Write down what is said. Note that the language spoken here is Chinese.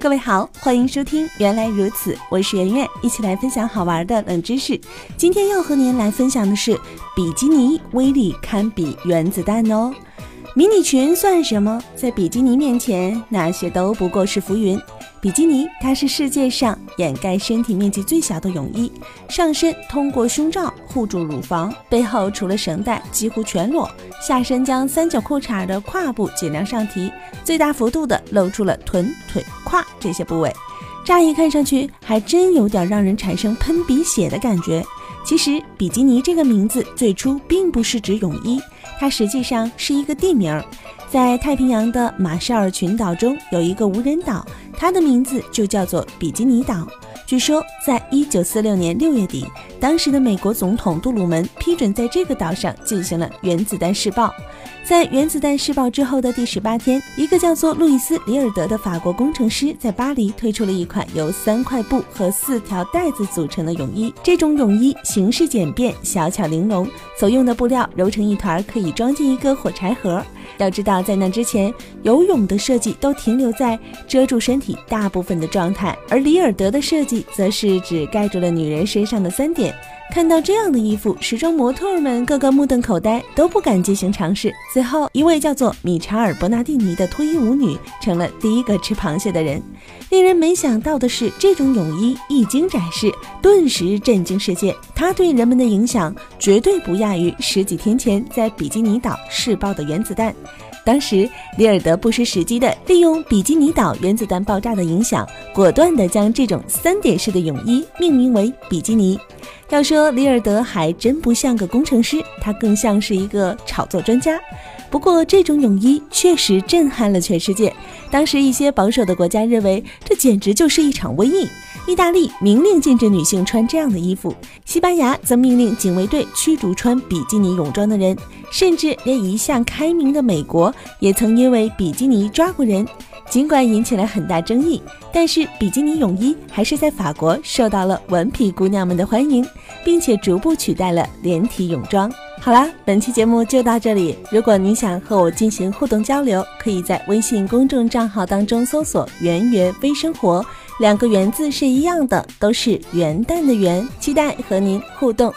各位好，欢迎收听《原来如此》，我是圆圆，一起来分享好玩的冷知识。今天要和您来分享的是，比基尼威力堪比原子弹哦。迷你裙算什么？在比基尼面前，那些都不过是浮云。比基尼它是世界上掩盖身体面积最小的泳衣，上身通过胸罩护住乳房，背后除了绳带几乎全裸，下身将三角裤衩的胯部尽量上提，最大幅度的露出了臀、腿、胯这些部位。乍一看上去，还真有点让人产生喷鼻血的感觉。其实，比基尼这个名字最初并不是指泳衣，它实际上是一个地名儿。在太平洋的马绍尔群岛中有一个无人岛，它的名字就叫做比基尼岛。据说，在一九四六年六月底，当时的美国总统杜鲁门批准在这个岛上进行了原子弹试爆。在原子弹试爆之后的第十八天，一个叫做路易斯·里尔德的法国工程师在巴黎推出了一款由三块布和四条带子组成的泳衣。这种泳衣形式简便、小巧玲珑，所用的布料揉成一团可以装进一个火柴盒。要知道，在那之前，游泳的设计都停留在遮住身体大部分的状态，而里尔德的设计则是只盖住了女人身上的三点。看到这样的衣服，时装模特们个个目瞪口呆，都不敢进行尝试。最后，一位叫做米查尔·伯纳蒂尼的脱衣舞女成了第一个吃螃蟹的人。令人没想到的是，这种泳衣一经展示，顿时震惊世界。它对人们的影响绝对不亚于十几天前在比基尼岛试爆的原子弹。当时，里尔德不失时机地利用比基尼岛原子弹爆炸的影响，果断地将这种三点式的泳衣命名为比基尼。要说里尔德还真不像个工程师，他更像是一个炒作专家。不过，这种泳衣确实震撼了全世界。当时，一些保守的国家认为这简直就是一场瘟疫。意大利明令禁止女性穿这样的衣服，西班牙则命令警卫队驱逐穿比基尼泳装的人，甚至连一向开明的美国也曾因为比基尼抓过人。尽管引起了很大争议，但是比基尼泳衣还是在法国受到了顽皮姑娘们的欢迎，并且逐步取代了连体泳装。好啦，本期节目就到这里。如果您想和我进行互动交流，可以在微信公众账号当中搜索“圆圆微生活”，两个“元”字是一样的，都是元旦的“元”。期待和您互动